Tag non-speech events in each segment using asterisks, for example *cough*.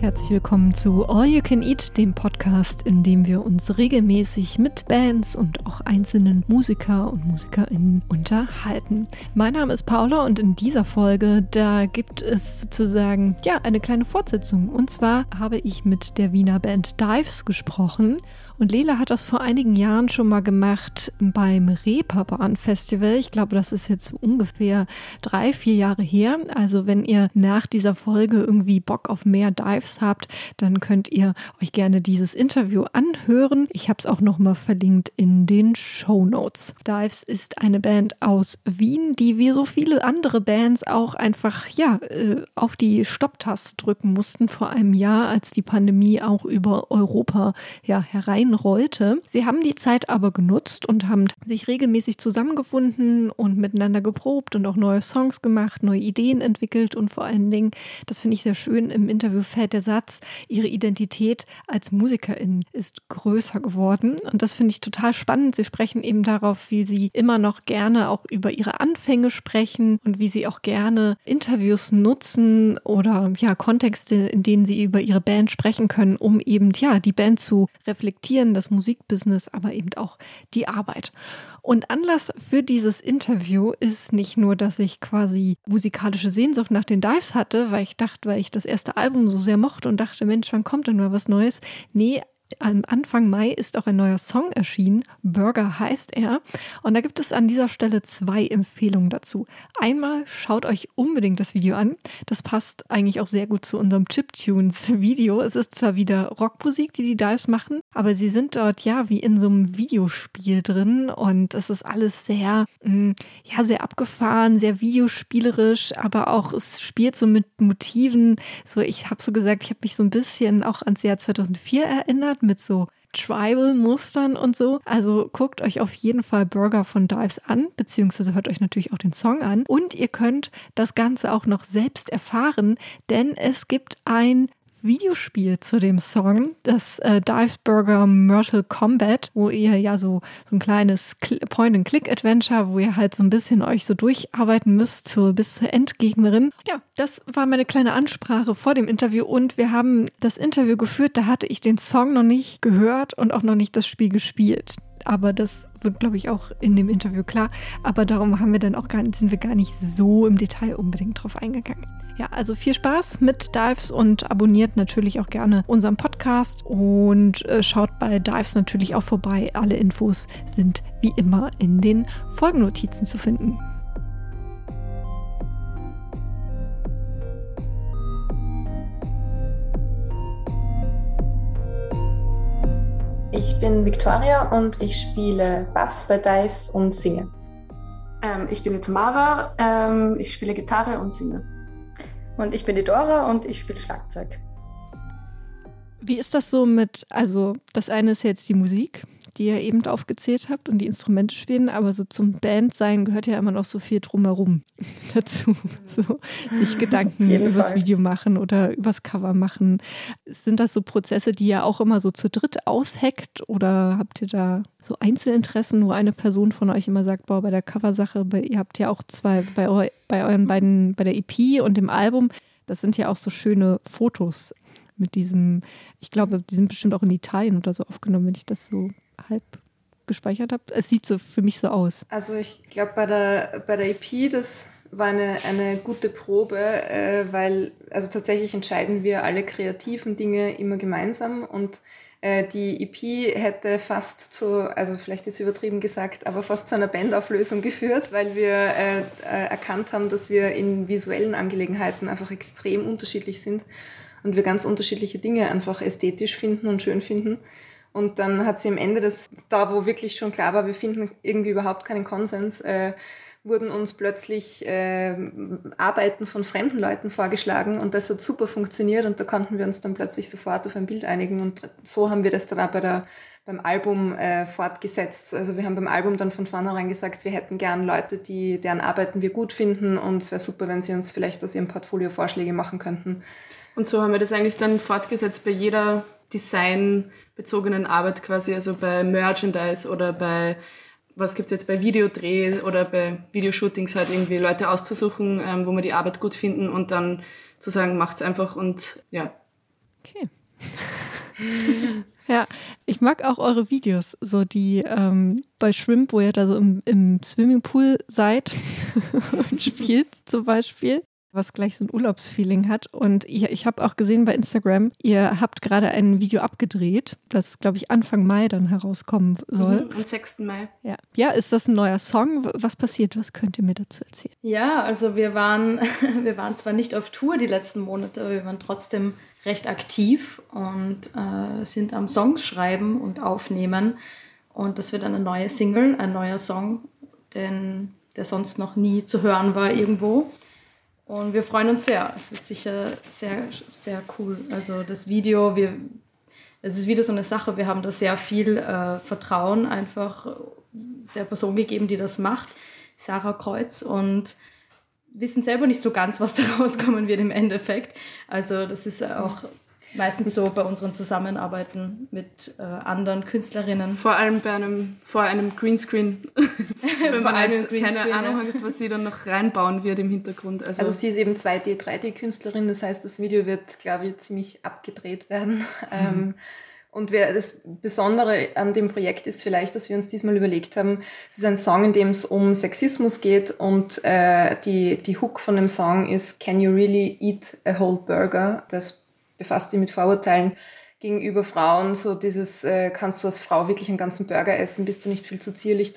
Herzlich willkommen zu All You Can Eat, dem Podcast, in dem wir uns regelmäßig mit Bands und auch einzelnen Musiker und Musikerinnen unterhalten. Mein Name ist Paula und in dieser Folge, da gibt es sozusagen ja eine kleine Fortsetzung. Und zwar habe ich mit der Wiener Band Dives gesprochen und Lela hat das vor einigen Jahren schon mal gemacht beim Reeperbahn Festival. Ich glaube, das ist jetzt ungefähr drei, vier Jahre her. Also wenn ihr nach dieser Folge irgendwie Bock auf mehr Dives habt, dann könnt ihr euch gerne dieses Interview anhören. Ich habe es auch noch mal verlinkt in den Show Notes. Dives ist eine Band aus Wien, die wie so viele andere Bands auch einfach ja äh, auf die Stopptaste drücken mussten vor einem Jahr, als die Pandemie auch über Europa ja herein rollte. Sie haben die Zeit aber genutzt und haben sich regelmäßig zusammengefunden und miteinander geprobt und auch neue Songs gemacht, neue Ideen entwickelt und vor allen Dingen, das finde ich sehr schön, im Interview fällt der Satz, ihre Identität als Musikerin ist größer geworden und das finde ich total spannend. Sie sprechen eben darauf, wie sie immer noch gerne auch über ihre Anfänge sprechen und wie sie auch gerne Interviews nutzen oder ja Kontexte, in denen sie über ihre Band sprechen können, um eben ja die Band zu reflektieren das Musikbusiness, aber eben auch die Arbeit. Und Anlass für dieses Interview ist nicht nur, dass ich quasi musikalische Sehnsucht nach den Dives hatte, weil ich dachte, weil ich das erste Album so sehr mochte und dachte, Mensch, wann kommt denn mal was Neues? Nee, Anfang Mai ist auch ein neuer Song erschienen. Burger heißt er. Und da gibt es an dieser Stelle zwei Empfehlungen dazu. Einmal schaut euch unbedingt das Video an. Das passt eigentlich auch sehr gut zu unserem Chiptunes-Video. Es ist zwar wieder Rockmusik, die die Dives machen, aber sie sind dort ja wie in so einem Videospiel drin und es ist alles sehr, mm, ja, sehr abgefahren, sehr videospielerisch, aber auch es spielt so mit Motiven. So, ich habe so gesagt, ich habe mich so ein bisschen auch ans Jahr 2004 erinnert mit so Tribal-Mustern und so. Also guckt euch auf jeden Fall Burger von Dives an, beziehungsweise hört euch natürlich auch den Song an. Und ihr könnt das Ganze auch noch selbst erfahren, denn es gibt ein Videospiel zu dem Song, das äh, Dives Burger Mortal Kombat, wo ihr ja so, so ein kleines Point-and-Click-Adventure, wo ihr halt so ein bisschen euch so durcharbeiten müsst zur, bis zur Endgegnerin. Ja, das war meine kleine Ansprache vor dem Interview und wir haben das Interview geführt, da hatte ich den Song noch nicht gehört und auch noch nicht das Spiel gespielt aber das wird, glaube ich, auch in dem Interview klar. Aber darum haben wir dann auch gar sind wir gar nicht so im Detail unbedingt drauf eingegangen. Ja, also viel Spaß mit Dives und abonniert natürlich auch gerne unseren Podcast und äh, schaut bei Dives natürlich auch vorbei. Alle Infos sind wie immer in den Folgennotizen zu finden. Ich bin Victoria und ich spiele Bass bei Dives und singe. Ähm, ich bin Tamara, ähm, ich spiele Gitarre und singe. Und ich bin die Dora und ich spiele Schlagzeug. Wie ist das so mit, also das eine ist jetzt die Musik, die ihr eben aufgezählt habt und die Instrumente spielen, aber so zum Bandsein gehört ja immer noch so viel drumherum *laughs* dazu. So sich Gedanken *laughs* über das Video machen oder übers Cover machen. Sind das so Prozesse, die ihr auch immer so zu dritt ausheckt oder habt ihr da so Einzelinteressen, wo eine Person von euch immer sagt, boah, bei der Coversache, ihr habt ja auch zwei, bei, eu, bei euren beiden, bei der EP und dem Album, das sind ja auch so schöne Fotos mit diesem, ich glaube, die sind bestimmt auch in Italien oder so aufgenommen, wenn ich das so halb gespeichert habe. Es sieht so für mich so aus. Also ich glaube, bei der, bei der EP, das war eine, eine gute Probe, äh, weil also tatsächlich entscheiden wir alle kreativen Dinge immer gemeinsam und äh, die EP hätte fast zu, also vielleicht ist übertrieben gesagt, aber fast zu einer Bandauflösung *laughs* geführt, weil wir äh, äh, erkannt haben, dass wir in visuellen Angelegenheiten einfach extrem unterschiedlich sind und wir ganz unterschiedliche Dinge einfach ästhetisch finden und schön finden. Und dann hat sie am Ende das, da wo wirklich schon klar war, wir finden irgendwie überhaupt keinen Konsens, äh, wurden uns plötzlich äh, Arbeiten von fremden Leuten vorgeschlagen und das hat super funktioniert und da konnten wir uns dann plötzlich sofort auf ein Bild einigen und so haben wir das dann auch bei beim Album äh, fortgesetzt. Also wir haben beim Album dann von vornherein gesagt, wir hätten gern Leute, die, deren Arbeiten wir gut finden und es wäre super, wenn sie uns vielleicht aus ihrem Portfolio Vorschläge machen könnten. Und so haben wir das eigentlich dann fortgesetzt bei jeder designbezogenen Arbeit quasi, also bei Merchandise oder bei, was gibt es jetzt bei Videodreh oder bei Videoshootings halt irgendwie Leute auszusuchen, ähm, wo wir die Arbeit gut finden und dann zu sagen, macht's einfach und ja, Okay. ja, ich mag auch eure Videos, so die ähm, bei Shrimp, wo ihr da so im, im Swimmingpool seid *laughs* und spielt zum Beispiel was gleich so ein Urlaubsfeeling hat. Und ich, ich habe auch gesehen bei Instagram, ihr habt gerade ein Video abgedreht, das, glaube ich, Anfang Mai dann herauskommen soll. Mhm, am 6. Mai. Ja. ja, ist das ein neuer Song? Was passiert? Was könnt ihr mir dazu erzählen? Ja, also wir waren, *laughs* wir waren zwar nicht auf Tour die letzten Monate, aber wir waren trotzdem recht aktiv und äh, sind am Songs schreiben und aufnehmen. Und das wird eine neue Single, ein neuer Song, denn der sonst noch nie zu hören war irgendwo. Und wir freuen uns sehr. Es wird sicher sehr, sehr cool. Also das Video, wir, es ist wieder so eine Sache, wir haben da sehr viel äh, Vertrauen einfach der Person gegeben, die das macht, Sarah Kreuz. Und wissen selber nicht so ganz, was da *laughs* rauskommen wird im Endeffekt. Also das ist auch meistens so bei unseren Zusammenarbeiten mit äh, anderen Künstlerinnen. Vor allem bei einem, vor einem Greenscreen. *laughs* Wenn man halt keine Ahnung hat, was sie dann noch reinbauen wird im Hintergrund. Also, also sie ist eben 2D, 3D-Künstlerin, das heißt, das Video wird, glaube ich, ziemlich abgedreht werden. Mhm. *laughs* Ähm, und wir, das Besondere an dem Projekt ist vielleicht, dass wir uns diesmal überlegt haben, es ist ein Song, in dem es um Sexismus geht und äh, die, die Hook von dem Song ist Can you really eat a whole burger? Das befasst sich mit Vorurteilen gegenüber Frauen, so dieses, äh, kannst du als Frau wirklich einen ganzen Burger essen, bist du nicht viel zu zierlich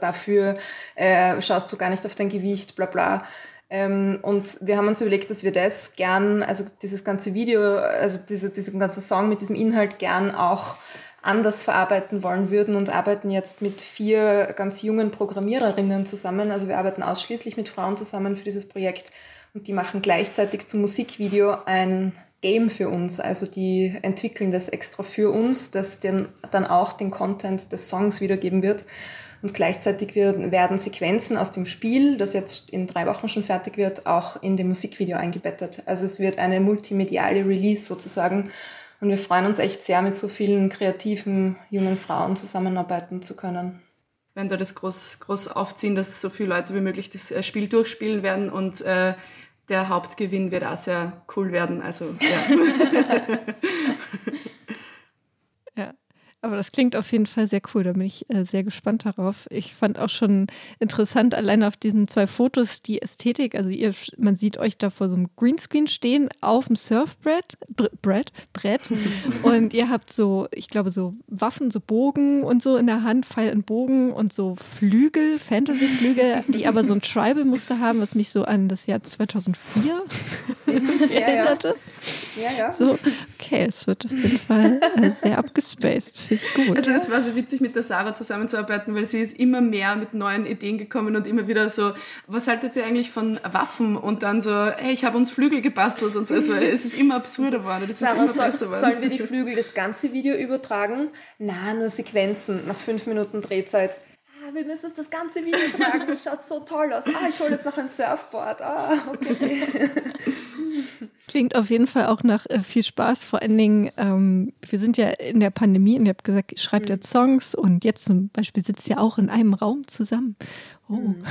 dafür, äh, schaust du gar nicht auf dein Gewicht, bla bla. Ähm, und wir haben uns überlegt, dass wir das gern, also dieses ganze Video, also diese, diesen ganzen Song mit diesem Inhalt gern auch anders verarbeiten wollen würden und arbeiten jetzt mit vier ganz jungen Programmiererinnen zusammen. Also wir arbeiten ausschließlich mit Frauen zusammen für dieses Projekt und die machen gleichzeitig zum Musikvideo ein Game für uns. Also die entwickeln das extra für uns, das dann auch den Content des Songs wiedergeben wird. Und gleichzeitig werden Sequenzen aus dem Spiel, das jetzt in drei Wochen schon fertig wird, auch in dem Musikvideo eingebettet. Also es wird eine multimediale Release sozusagen. Und wir freuen uns echt sehr, mit so vielen kreativen jungen Frauen zusammenarbeiten zu können. Wenn da das groß, groß aufziehen, dass so viele Leute wie möglich das äh, Spiel durchspielen werden und äh, der Hauptgewinn wird auch sehr cool werden. Also, ja. *laughs* *laughs* Aber das klingt auf jeden Fall sehr cool. Da bin ich äh, sehr gespannt darauf. Ich fand auch schon interessant, allein auf diesen zwei Fotos die Ästhetik. Also ihr, man sieht euch da vor so einem Greenscreen stehen auf dem Surfbrett, Brett, Brett. *laughs* und ihr habt so, ich glaube, so Waffen, so Bogen und so in der Hand, Pfeil und Bogen und so Flügel, Fantasy-Flügel, die aber so ein Tribal-Muster haben, was mich so an das Jahr 2004 *laughs* erinnerte. Ja, ja. ja. So, okay, es wird auf jeden Fall äh, sehr abgespaced ich gut. Also es war so witzig, mit der Sarah zusammenzuarbeiten, weil sie ist immer mehr mit neuen Ideen gekommen und immer wieder so, was haltet ihr eigentlich von Waffen? Und dann so, hey, ich habe uns Flügel gebastelt und so. Also *laughs* es ist immer absurder geworden, ist Sarah, immer besser geworden. Sollen wir die Flügel das ganze Video übertragen? Na, nur Sequenzen nach fünf Minuten Drehzeit wir müssen das ganze Video tragen, das schaut so toll aus. Ah, ich hole jetzt noch ein Surfboard. Ah, okay. *laughs* Klingt auf jeden Fall auch nach äh, viel Spaß. Vor allen Dingen, ähm, wir sind ja in der Pandemie und ihr habt gesagt, ihr schreibt mhm. jetzt Songs und jetzt zum Beispiel sitzt ihr auch in einem Raum zusammen. Oh, mhm.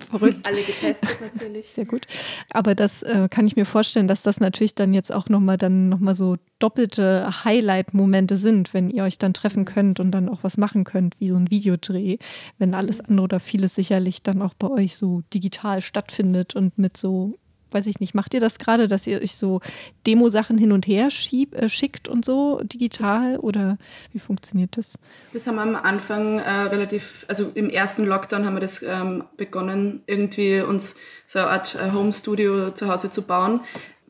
*laughs* verrückt. Alle getestet natürlich. Sehr gut. Aber das äh, kann ich mir vorstellen, dass das natürlich dann jetzt auch nochmal dann nochmal so doppelte Highlight-Momente sind, wenn ihr euch dann treffen könnt und dann auch was machen könnt, wie so ein Videodreh, wenn alles mhm. andere oder vieles sicherlich dann auch bei euch so digital stattfindet und mit so weiß ich nicht, macht ihr das gerade, dass ihr euch so Demo-Sachen hin und her schieb, äh, schickt und so digital das, oder wie funktioniert das? Das haben wir am Anfang äh, relativ, also im ersten Lockdown haben wir das ähm, begonnen, irgendwie uns so eine Art äh, Home-Studio zu Hause zu bauen.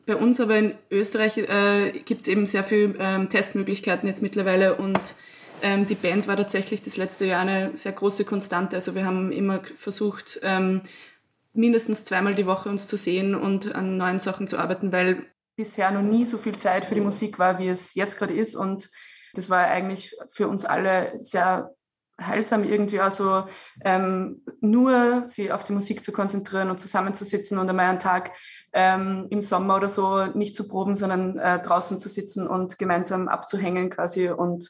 Bei uns aber in Österreich äh, gibt es eben sehr viele ähm, Testmöglichkeiten jetzt mittlerweile und ähm, die Band war tatsächlich das letzte Jahr eine sehr große Konstante. Also wir haben immer versucht, ähm, mindestens zweimal die Woche uns zu sehen und an neuen Sachen zu arbeiten, weil bisher noch nie so viel Zeit für die Musik war, wie es jetzt gerade ist. Und das war eigentlich für uns alle sehr heilsam irgendwie also ähm, nur sie auf die Musik zu konzentrieren und zusammenzusitzen und einmal einen Tag ähm, im Sommer oder so nicht zu proben, sondern äh, draußen zu sitzen und gemeinsam abzuhängen quasi und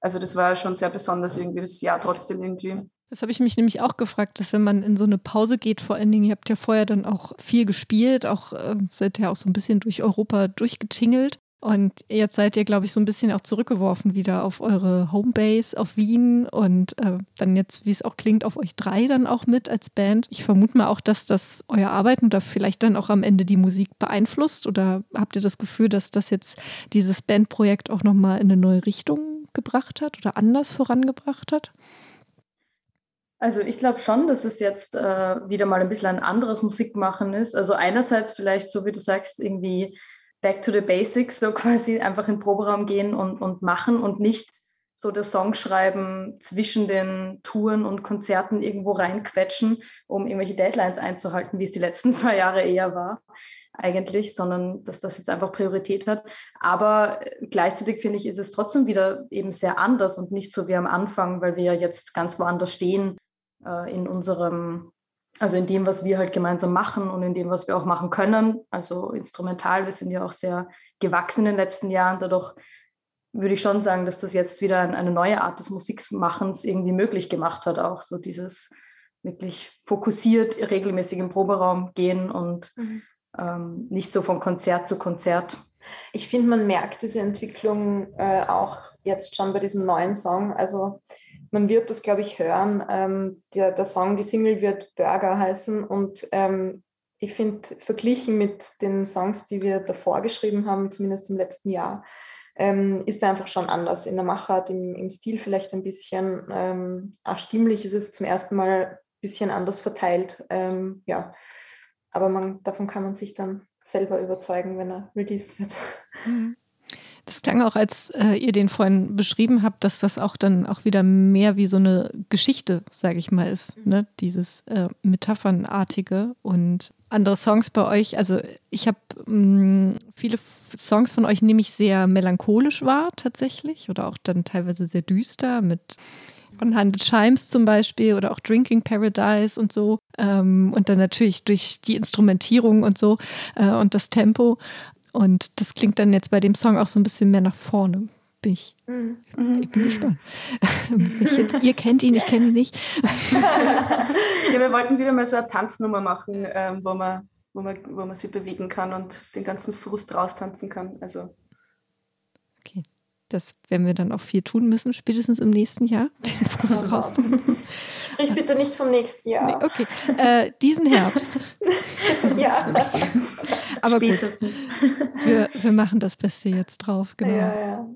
also das war schon sehr besonders irgendwie das Jahr trotzdem irgendwie. Das habe ich mich nämlich auch gefragt, dass wenn man in so eine Pause geht, vor allen Dingen, ihr habt ja vorher dann auch viel gespielt, auch äh, seid ja auch so ein bisschen durch Europa durchgetingelt. Und jetzt seid ihr, glaube ich, so ein bisschen auch zurückgeworfen wieder auf eure Homebase, auf Wien und äh, dann jetzt, wie es auch klingt, auf euch drei dann auch mit als Band. Ich vermute mal auch, dass das euer Arbeiten oder vielleicht dann auch am Ende die Musik beeinflusst. Oder habt ihr das Gefühl, dass das jetzt dieses Bandprojekt auch nochmal in eine neue Richtung gebracht hat oder anders vorangebracht hat? Also ich glaube schon, dass es jetzt äh, wieder mal ein bisschen ein anderes Musikmachen ist. Also einerseits vielleicht, so wie du sagst, irgendwie back to the basics, so *laughs* quasi einfach in den Proberaum gehen und, und machen und nicht so das Song schreiben zwischen den Touren und Konzerten irgendwo reinquetschen, um irgendwelche Deadlines einzuhalten, wie es die letzten *laughs* zwei Jahre eher war eigentlich, sondern dass das jetzt einfach Priorität hat. Aber gleichzeitig finde ich, ist es trotzdem wieder eben sehr anders und nicht so wie am Anfang, weil wir ja jetzt ganz woanders stehen äh, in unserem also in dem, was wir halt gemeinsam machen und in dem, was wir auch machen können. Also instrumental, wir sind ja auch sehr gewachsen in den letzten Jahren. Dadurch würde ich schon sagen, dass das jetzt wieder eine neue Art des Musikmachens irgendwie möglich gemacht hat. Auch so dieses wirklich fokussiert, regelmäßig im Proberaum gehen und mhm. ähm, nicht so von Konzert zu Konzert. Ich finde, man merkt diese Entwicklung äh, auch jetzt schon bei diesem neuen Song. Also man wird das, glaube ich, hören. Ähm, der, der Song, die Single wird Burger heißen und ähm, ich finde, verglichen mit den Songs, die wir davor geschrieben haben, zumindest im letzten Jahr, ähm, ist er einfach schon anders. In der Machart, im, im Stil vielleicht ein bisschen. Ähm, auch stimmlich ist es zum ersten Mal ein bisschen anders verteilt. Ähm, ja, aber man, davon kann man sich dann selber überzeugen, wenn er released wird. Mhm. Das klang auch, als äh, ihr den vorhin beschrieben habt, dass das auch dann auch wieder mehr wie so eine Geschichte, sage ich mal, ist. Mhm. Ne? Dieses äh, Metaphernartige und andere Songs bei euch. Also ich habe mm, viele Songs von euch nehme ich sehr melancholisch wahr tatsächlich oder auch dann teilweise sehr düster mit von Hundred Chimes zum Beispiel oder auch Drinking Paradise und so. Ähm, und dann natürlich durch die Instrumentierung und so äh, und das Tempo. Und das klingt dann jetzt bei dem Song auch so ein bisschen mehr nach vorne. Bin ich, mhm. ich bin gespannt. *laughs* ich jetzt, ihr kennt ihn, ich kenne ihn nicht. *laughs* ja, wir wollten wieder mal so eine Tanznummer machen, ähm, wo, man, wo, man, wo man sich bewegen kann und den ganzen Frust raustanzen kann. Also. Okay. Das werden wir dann auch viel tun müssen, spätestens im nächsten Jahr. *laughs* Den Frust raustanzen. Sprich bitte nicht vom nächsten Jahr. Nee, okay. Äh, diesen Herbst. ja. Aber Spätestens. gut, *laughs* wir, wir machen das Beste jetzt drauf. Genau. Ja, ja,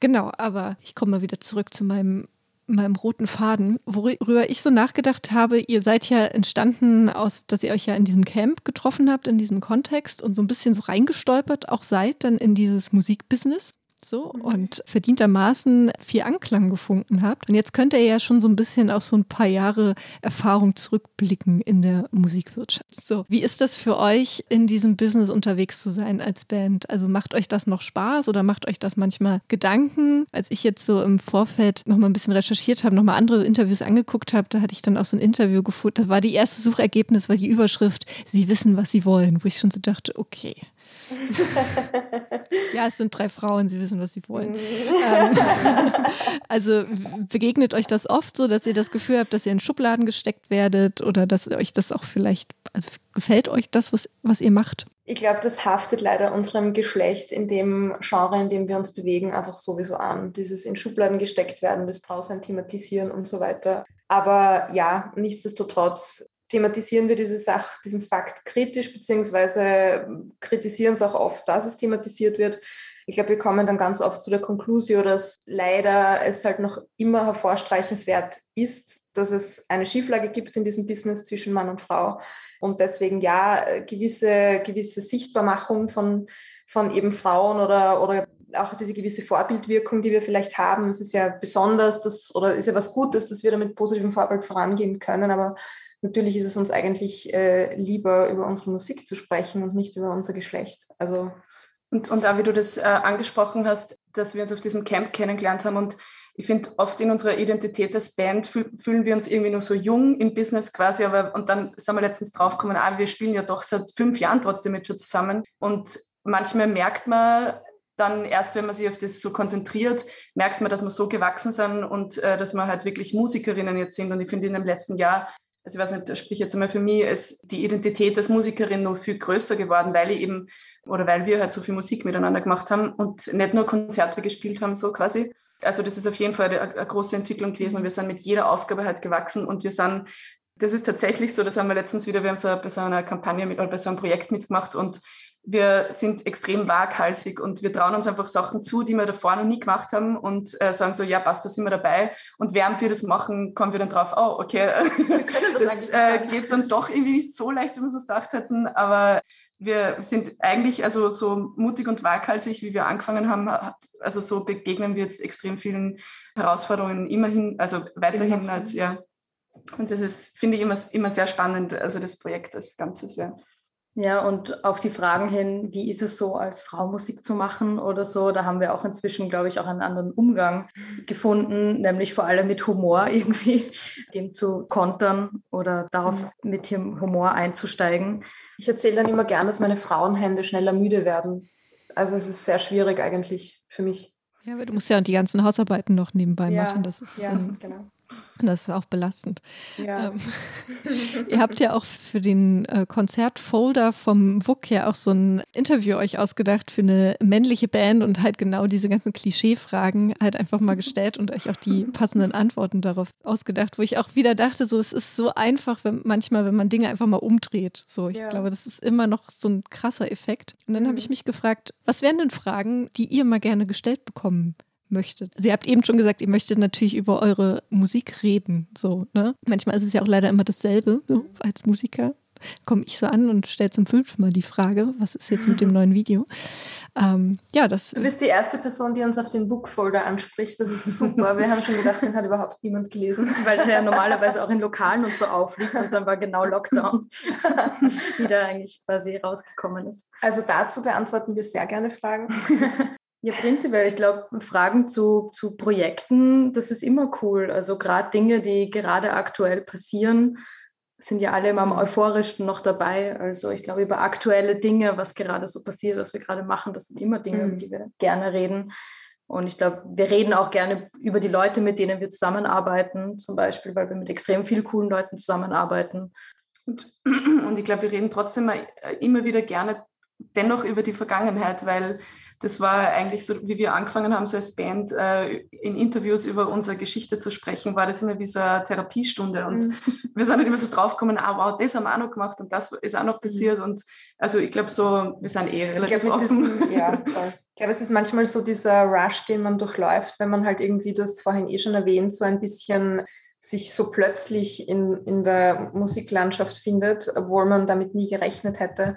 genau, aber ich komme mal wieder zurück zu meinem meinem roten Faden, worüber ich so nachgedacht habe, ihr seid ja entstanden aus, dass ihr euch ja in diesem Camp getroffen habt, in diesem Kontext und so ein bisschen so reingestolpert auch seid dann in dieses Musikbusiness so mhm. und verdientermaßen viel Anklang gefunden habt. Und jetzt könnt ihr ja schon so ein bisschen auf so ein paar Jahre Erfahrung zurückblicken in der Musikwirtschaft. So, wie ist das für euch, in diesem Business unterwegs zu sein als Band? Also macht euch das noch Spaß oder macht euch das manchmal Gedanken? Als ich jetzt so im Vorfeld noch mal ein bisschen recherchiert habe, noch mal andere Interviews angeguckt habe, da hatte ich dann auch so ein Interview gefunden. Das war die erste Suchergebnis, war die Überschrift, Sie wissen, was Sie wollen, wo ich schon so dachte, okay, *laughs* ja, es sind drei Frauen, sie wissen, was sie wollen. Ähm, *laughs* also begegnet euch das oft so, dass ihr das Gefühl habt, dass ihr in Schubladen gesteckt werdet oder dass euch das auch vielleicht, also gefällt euch das, was, was ihr macht? Ich glaube, das haftet leider unserem Geschlecht in dem Genre, in dem wir uns bewegen, einfach sowieso an. Dieses in Schubladen gesteckt werden, das Frausein thematisieren und so weiter. Aber ja, nichtsdestotrotz thematisieren wir diese Sache, diesen Fakt kritisch, beziehungsweise kritisieren es auch oft, dass es thematisiert wird. Ich glaube, wir kommen dann ganz oft zu der Konklusion, dass leider es halt noch immer hervorstreichenswert ist, dass es eine Schieflage gibt in diesem Business zwischen Mann und Frau. Und deswegen ja, gewisse, gewisse Sichtbarmachung von, von eben Frauen oder, oder auch diese gewisse Vorbildwirkung, die wir vielleicht haben. Es ist ja besonders, dass, oder ist ja was Gutes, dass wir damit positivem Vorbild vorangehen können. Aber natürlich ist es uns eigentlich äh, lieber, über unsere Musik zu sprechen und nicht über unser Geschlecht. Also und, und da, wie du das äh, angesprochen hast, dass wir uns auf diesem Camp kennengelernt haben und ich finde, oft in unserer Identität als Band fühl, fühlen wir uns irgendwie nur so jung im Business quasi, aber und dann sind wir letztens draufgekommen, ah, wir spielen ja doch seit fünf Jahren trotzdem jetzt schon zusammen und manchmal merkt man dann erst, wenn man sich auf das so konzentriert, merkt man, dass wir so gewachsen sind und äh, dass wir halt wirklich Musikerinnen jetzt sind und ich finde, in dem letzten Jahr also ich weiß nicht, da sprich jetzt einmal für mich, ist die Identität als Musikerin noch viel größer geworden, weil ich eben, oder weil wir halt so viel Musik miteinander gemacht haben und nicht nur Konzerte gespielt haben, so quasi. Also das ist auf jeden Fall eine, eine große Entwicklung gewesen und wir sind mit jeder Aufgabe halt gewachsen und wir sind das ist tatsächlich so, das haben wir letztens wieder, wir haben so bei so einer Kampagne mit, oder bei so einem Projekt mitgemacht und wir sind extrem waghalsig und wir trauen uns einfach Sachen zu, die wir davor noch nie gemacht haben und äh, sagen so, ja, passt, da sind wir dabei. Und während wir das machen, kommen wir dann drauf, oh, okay, das, *laughs* das äh, geht dann doch irgendwie nicht so leicht, wie wir es gedacht hätten, aber wir sind eigentlich also so mutig und waghalsig, wie wir angefangen haben, hat, also so begegnen wir jetzt extrem vielen Herausforderungen immerhin, also weiterhin halt, ja. Und das ist, finde ich, immer, immer sehr spannend, also das Projekt als Ganzes, ja. Ja, und auf die Fragen hin, wie ist es so, als Frau Musik zu machen oder so, da haben wir auch inzwischen, glaube ich, auch einen anderen Umgang gefunden, nämlich vor allem mit Humor *laughs* irgendwie, dem zu kontern oder darauf mhm. mit dem Humor einzusteigen. Ich erzähle dann immer gern, dass meine Frauenhände schneller müde werden. Also es ist sehr schwierig eigentlich für mich. Ja, aber du musst ja die ganzen Hausarbeiten noch nebenbei ja, machen. Das ist ja, ähm, genau. Das ist auch belastend. Ja. Ähm, *laughs* ihr habt ja auch für den äh, Konzertfolder vom WUK ja auch so ein Interview euch ausgedacht für eine männliche Band und halt genau diese ganzen Klischee-Fragen halt einfach mal *laughs* gestellt und euch auch die passenden Antworten darauf ausgedacht, wo ich auch wieder dachte, so es ist so einfach, wenn, manchmal, wenn man Dinge einfach mal umdreht. So, ich ja. glaube, das ist immer noch so ein krasser Effekt. Und dann mhm. habe ich mich gefragt, was wären denn Fragen, die ihr mal gerne gestellt bekommen möchtet. Sie habt eben schon gesagt, ihr möchtet natürlich über eure Musik reden. So, ne? Manchmal ist es ja auch leider immer dasselbe, so als Musiker. Komme ich so an und stelle zum fünften Mal die Frage, was ist jetzt mit dem neuen Video? Ähm, ja, das, du bist die erste Person, die uns auf den Bookfolder anspricht. Das ist super. Wir haben schon gedacht, den hat überhaupt niemand gelesen. *laughs* Weil der ja normalerweise auch in Lokalen und so aufliegt und dann war genau Lockdown, *laughs* wie der eigentlich quasi rausgekommen ist. Also dazu beantworten wir sehr gerne Fragen. *laughs* Ja, prinzipiell, ich glaube, Fragen zu, zu Projekten, das ist immer cool. Also gerade Dinge, die gerade aktuell passieren, sind ja alle immer am euphorischsten noch dabei. Also ich glaube, über aktuelle Dinge, was gerade so passiert, was wir gerade machen, das sind immer Dinge, mhm. über die wir gerne reden. Und ich glaube, wir reden auch gerne über die Leute, mit denen wir zusammenarbeiten, zum Beispiel, weil wir mit extrem vielen coolen Leuten zusammenarbeiten. Und, *clears throat* und ich glaube, wir reden trotzdem immer wieder gerne dennoch über die Vergangenheit, weil das war eigentlich so, wie wir angefangen haben, so als Band äh, in Interviews über unsere Geschichte zu sprechen, war das immer wie so eine Therapiestunde. Und mhm. wir sind dann immer so draufgekommen, ah wow, das haben wir auch noch gemacht und das ist auch noch passiert. Mhm. Und also ich glaube so, wir sind eh relativ ich glaub, offen. Diesem, ja, *laughs* ich glaube, es ist manchmal so dieser Rush, den man durchläuft, wenn man halt irgendwie, du hast es vorhin eh schon erwähnt, so ein bisschen sich so plötzlich in, in der Musiklandschaft findet, obwohl man damit nie gerechnet hätte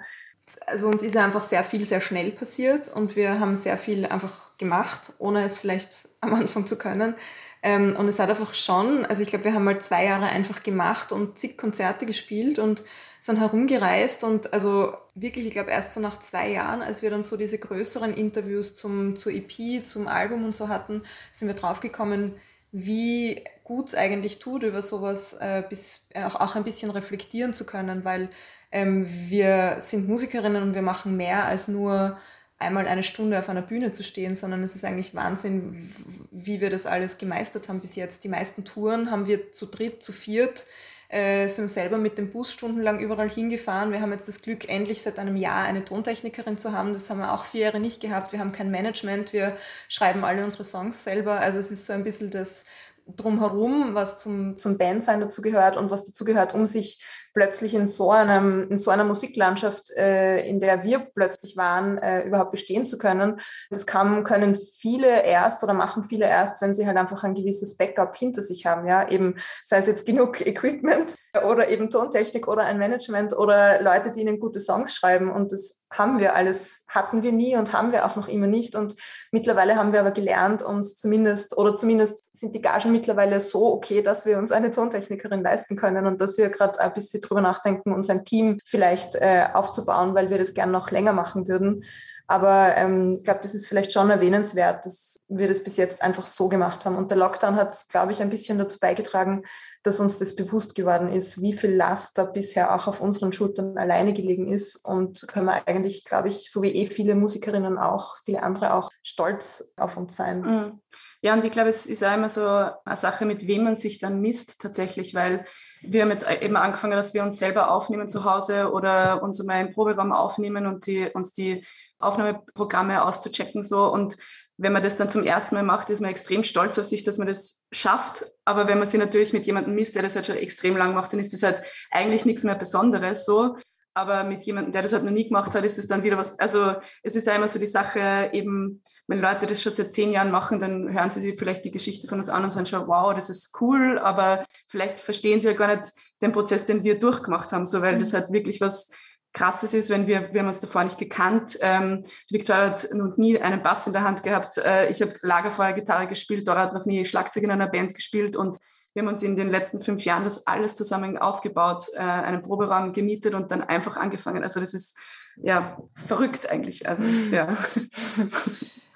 also uns ist einfach sehr viel sehr schnell passiert und wir haben sehr viel einfach gemacht, ohne es vielleicht *laughs* am Anfang zu können. Ähm, und es hat einfach schon, also ich glaube, wir haben mal zwei Jahre einfach gemacht und zig Konzerte gespielt und sind herumgereist und also wirklich, ich glaube, erst so nach zwei Jahren, als wir dann so diese größeren Interviews zum, zur EP, zum Album und so hatten, sind wir draufgekommen, wie gut es eigentlich tut, über sowas äh, bis, auch, auch ein bisschen reflektieren zu können, weil ähm, wir sind Musikerinnen und wir machen mehr als nur einmal eine Stunde auf einer Bühne zu stehen, sondern es ist eigentlich Wahnsinn, wie wir das alles gemeistert haben bis jetzt. Die meisten Touren haben wir zu dritt, zu viert, äh, sind selber mit dem Bus stundenlang überall hingefahren. Wir haben jetzt das Glück, endlich seit einem Jahr eine Tontechnikerin zu haben. Das haben wir auch vier Jahre nicht gehabt. Wir haben kein Management, wir schreiben alle unsere Songs selber. Also es ist so ein bisschen das drumherum, was zum, zum Bandsein dazu gehört und was dazu gehört, um sich plötzlich in so, einem, in so einer Musiklandschaft, äh, in der wir plötzlich waren, äh, überhaupt bestehen zu können. Das kann, können viele erst oder machen viele erst, wenn sie halt einfach ein gewisses Backup hinter sich haben. Ja, eben sei es jetzt genug *laughs* Equipment oder eben Tontechnik oder ein Management oder Leute, die ihnen gute Songs schreiben. Und das haben wir alles, hatten wir nie und haben wir auch noch immer nicht. Und mittlerweile haben wir aber gelernt, uns zumindest, oder zumindest sind die Gagen mittlerweile so okay, dass wir uns eine Tontechnikerin leisten können und dass wir gerade ein bisschen drüber nachdenken, uns ein Team vielleicht äh, aufzubauen, weil wir das gern noch länger machen würden. Aber ähm, ich glaube, das ist vielleicht schon erwähnenswert, dass wir das bis jetzt einfach so gemacht haben. Und der Lockdown hat, glaube ich, ein bisschen dazu beigetragen, dass uns das bewusst geworden ist, wie viel Last da bisher auch auf unseren Schultern alleine gelegen ist. Und können wir eigentlich, glaube ich, so wie eh viele Musikerinnen auch, viele andere auch, stolz auf uns sein. Mhm. Ja, und ich glaube, es ist auch immer so eine Sache, mit wem man sich dann misst tatsächlich, weil wir haben jetzt eben angefangen, dass wir uns selber aufnehmen zu Hause oder uns mal im Proberaum aufnehmen und die, uns die Aufnahmeprogramme auszuchecken so und wenn man das dann zum ersten Mal macht, ist man extrem stolz auf sich, dass man das schafft. Aber wenn man sich natürlich mit jemandem misst, der das halt schon extrem lang macht, dann ist das halt eigentlich nichts mehr Besonderes so. Aber mit jemandem, der das halt noch nie gemacht hat, ist es dann wieder was. Also es ist ja immer so die Sache, eben, wenn Leute das schon seit zehn Jahren machen, dann hören sie sich vielleicht die Geschichte von uns an und sagen schon, wow, das ist cool, aber vielleicht verstehen sie ja gar nicht den Prozess, den wir durchgemacht haben, so weil das halt wirklich was Krasses ist, wenn wir, wir haben uns davor nicht gekannt. Ähm, Victoria hat noch nie einen Bass in der Hand gehabt. Äh, ich habe Lagerfeuergitarre gespielt, Dora hat noch nie Schlagzeug in einer Band gespielt und wir haben uns in den letzten fünf Jahren das alles zusammen aufgebaut, äh, einen Proberaum gemietet und dann einfach angefangen. Also das ist ja verrückt eigentlich. Also ja. *laughs*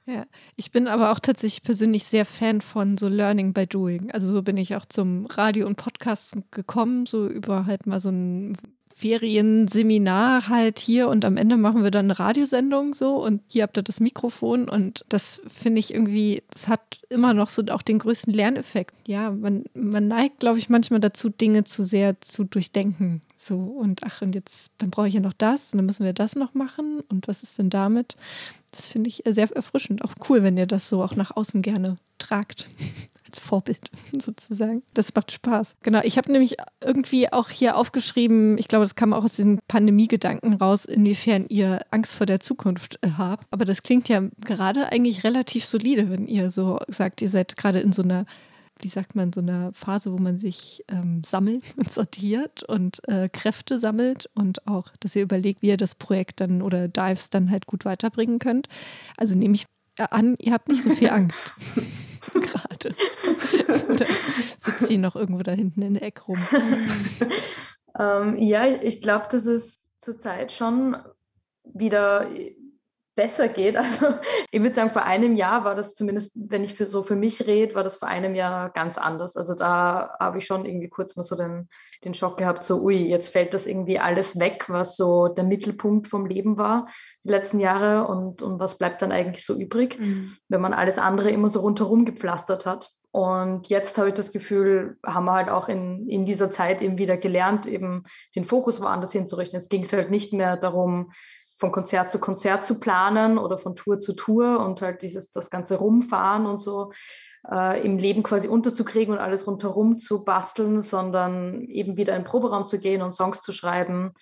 Ja, ich bin aber auch tatsächlich persönlich sehr Fan von so Learning by Doing. Also so bin ich auch zum Radio und Podcasten gekommen, so über halt mal so ein Ferienseminar halt hier und am Ende machen wir dann eine Radiosendung so und hier habt ihr das Mikrofon und das finde ich irgendwie, das hat immer noch so auch den größten Lerneffekt. Ja, man, man neigt, glaube ich, manchmal dazu, Dinge zu sehr zu durchdenken. So und ach, und jetzt, dann brauche ich ja noch das und dann müssen wir das noch machen und was ist denn damit? Das finde ich sehr erfrischend, auch cool, wenn ihr das so auch nach außen gerne tragt als Vorbild *laughs* sozusagen. Das macht Spaß. Genau, ich habe nämlich irgendwie auch hier aufgeschrieben, ich glaube, das kam auch aus den Pandemie-Gedanken raus, inwiefern ihr Angst vor der Zukunft äh, habt. Aber das klingt ja gerade eigentlich relativ solide, wenn ihr so sagt, ihr seid gerade in so einer wie sagt man, so einer Phase, wo man sich ähm, sammelt *laughs* und sortiert und äh, Kräfte sammelt und auch, dass ihr überlegt, wie ihr das Projekt dann oder Dives dann halt gut weiterbringen könnt. Also nehme ich an, ihr habt nicht so viel *laughs* Angst. *laughs* gerade. Oder sitzt sie noch irgendwo da hinten in der Ecke rum? *laughs* ähm, ja, ich glaube, dass es zurzeit schon wieder besser geht. *laughs* Also ich würde sagen, vor einem Jahr war das zumindest, wenn ich für so für mich rede, war das vor einem Jahr ganz anders. Also da habe ich schon irgendwie kurz mal so den, den Schock gehabt, so ui, jetzt fällt das irgendwie alles weg, was so der Mittelpunkt vom Leben war die letzten Jahre und, und was bleibt dann eigentlich so übrig, mhm. wenn man alles andere immer so rundherum gepflastert hat. Und jetzt habe ich das Gefühl, haben wir halt auch in, in dieser Zeit eben wieder gelernt, eben den Fokus woanders hinzurichten. Jetzt ging es halt nicht mehr darum, von Konzert zu Konzert zu planen oder von Tour zu Tour und halt dieses, das ganze Rumfahren und so äh, im Leben quasi unterzukriegen und alles rundherum zu basteln, sondern eben wieder in den Proberaum zu gehen und Songs zu schreiben,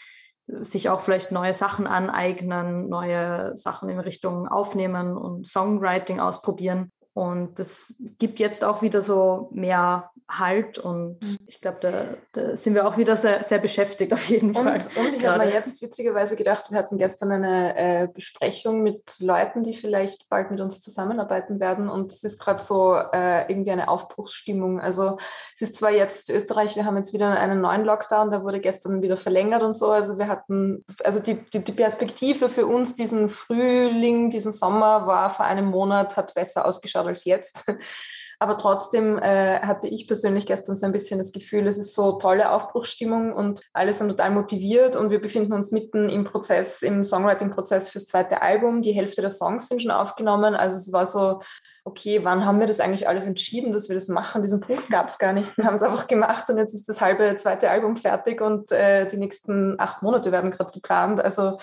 sich auch vielleicht neue Sachen aneignen, neue Sachen in Richtung Aufnehmen und Songwriting ausprobieren. Und das gibt jetzt auch wieder so mehr Halt und mhm. ich glaube, da, da, sind wir auch wieder sehr, sehr beschäftigt auf jeden und, Fall. Und ich habe mir jetzt witzigerweise gedacht, wir hatten gestern eine äh, Besprechung mit Leuten, die vielleicht bald mit uns zusammenarbeiten werden und es ist gerade so äh, irgendwie eine Aufbruchsstimmung. Also es ist zwar jetzt Österreich, wir haben jetzt wieder einen neuen Lockdown, der wurde gestern wieder verlängert und so. Also wir hatten, also die, die, die Perspektive für uns diesen Frühling, diesen Sommer war vor einem Monat, hat besser ausgeschaut als jetzt. Aber trotzdem äh, hatte ich persönlich gestern so ein bisschen das Gefühl, es ist so tolle Aufbruchsstimmung und alle sind total motiviert und wir befinden uns mitten im Prozess, im Songwriting-Prozess fürs zweite Album. Die Hälfte der Songs sind schon aufgenommen. Also es war so, okay, wann haben wir das eigentlich alles entschieden, dass wir das machen? Diesen Punkt gab es gar nicht. Wir haben es einfach gemacht und jetzt ist das halbe zweite Album fertig und äh, die nächsten acht Monate werden gerade geplant. Also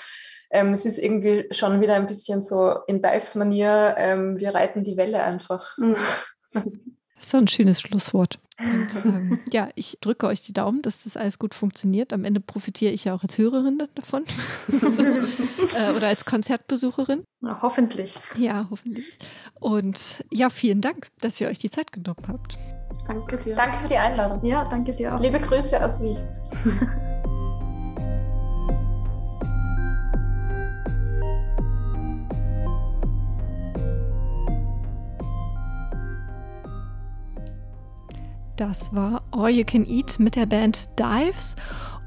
ähm, es ist irgendwie schon wieder ein bisschen so in Dives-Manier, ähm, wir reiten die Welle einfach. Mhm. Das ist so ein schönes Schlusswort. Und, ähm, ja, ich drücke euch die Daumen, dass das alles gut funktioniert. Am Ende profitiere ich ja auch als Hörerin davon *laughs* so, äh, oder als Konzertbesucherin. Ja, hoffentlich. Ja, hoffentlich. Und ja, vielen Dank, dass ihr euch die Zeit genommen habt. Danke dir. Danke für die Einladung. Ja, danke dir auch. Liebe Grüße aus Wien. *laughs* Das war All You Can Eat mit der Band Dives.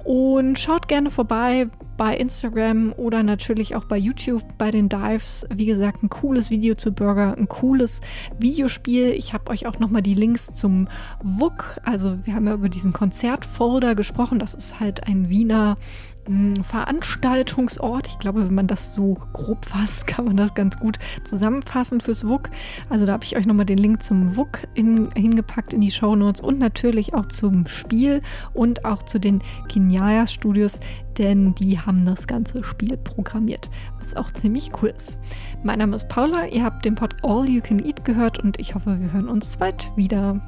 Und schaut gerne vorbei bei Instagram oder natürlich auch bei YouTube bei den Dives. Wie gesagt, ein cooles Video zu Burger, ein cooles Videospiel. Ich habe euch auch nochmal die Links zum WUK. Also wir haben ja über diesen Konzertfolder gesprochen. Das ist halt ein Wiener Veranstaltungsort. Ich glaube, wenn man das so grob fasst, kann man das ganz gut zusammenfassen fürs WUK. Also da habe ich euch nochmal den Link zum WUK in, hingepackt in die Show Notes und natürlich auch zum Spiel und auch zu den Kinyaya Studios, denn die haben das ganze Spiel programmiert, was auch ziemlich cool ist. Mein Name ist Paula, ihr habt den Pod All You Can Eat gehört und ich hoffe, wir hören uns bald wieder.